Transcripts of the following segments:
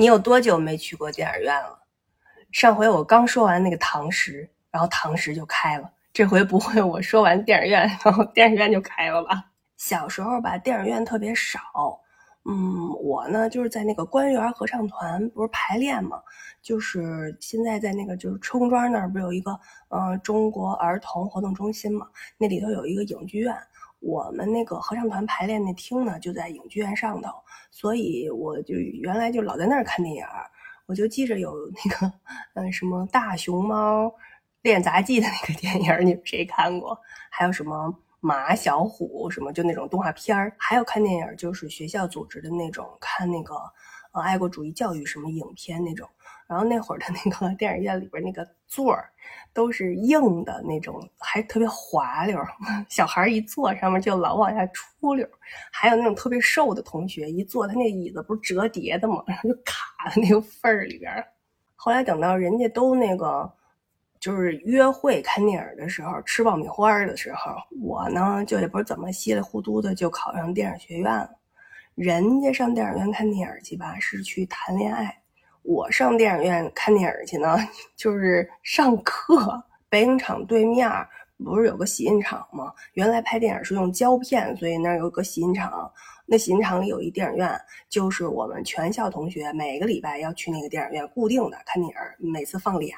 你有多久没去过电影院了？上回我刚说完那个唐诗，然后唐诗就开了。这回不会我说完电影院，然后电影院就开了吧？小时候吧，电影院特别少。嗯，我呢就是在那个官园合唱团不是排练嘛，就是现在在那个就是车公庄那儿不是有一个嗯中国儿童活动中心嘛，那里头有一个影剧院。我们那个合唱团排练那厅呢，就在影剧院上头，所以我就原来就老在那儿看电影。我就记着有那个，嗯，什么大熊猫练杂技的那个电影，你们谁看过？还有什么马小虎什么，就那种动画片儿。还有看电影，就是学校组织的那种，看那个呃爱国主义教育什么影片那种。然后那会儿的那个电影院里边那个座儿都是硬的那种，还特别滑溜，小孩一坐上面就老往下出溜。还有那种特别瘦的同学一坐，他那椅子不是折叠的嘛？然后就卡在那个缝儿里边。后来等到人家都那个就是约会看电影的时候，吃爆米花的时候，我呢就也不知怎么稀里糊涂的就考上电影学院了。人家上电影院看电影去吧，是去谈恋爱。我上电影院看电影去呢，就是上课。北影厂对面不是有个洗印厂吗？原来拍电影是用胶片，所以那儿有个洗印厂。那洗印厂里有一电影院，就是我们全校同学每个礼拜要去那个电影院固定的看电影，每次放俩。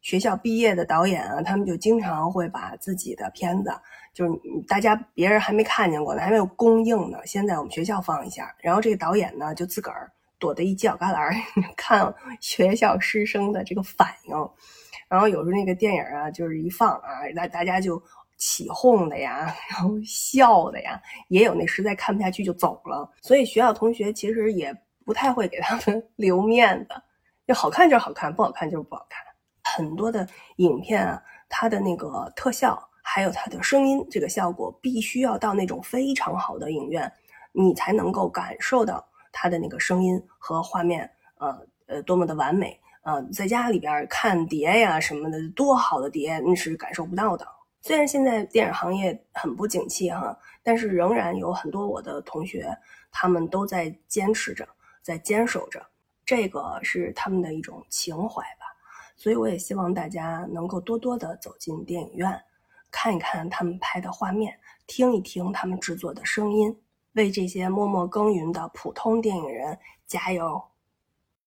学校毕业的导演啊，他们就经常会把自己的片子，就是大家别人还没看见过呢，还没有公映呢，先在我们学校放一下。然后这个导演呢，就自个儿。躲在一犄角旮旯 看学校师生的这个反应，然后有时候那个电影啊，就是一放啊，大大家就起哄的呀，然后笑的呀，也有那实在看不下去就走了。所以学校同学其实也不太会给他们 留面子，就好看就是好看，不好看就是不好看。很多的影片啊，它的那个特效还有它的声音这个效果，必须要到那种非常好的影院，你才能够感受到。它的那个声音和画面，呃呃，多么的完美呃，在家里边看碟呀什么的，多好的碟，那是感受不到的。虽然现在电影行业很不景气哈，但是仍然有很多我的同学，他们都在坚持着，在坚守着，这个是他们的一种情怀吧。所以我也希望大家能够多多的走进电影院，看一看他们拍的画面，听一听他们制作的声音。为这些默默耕耘的普通电影人加油！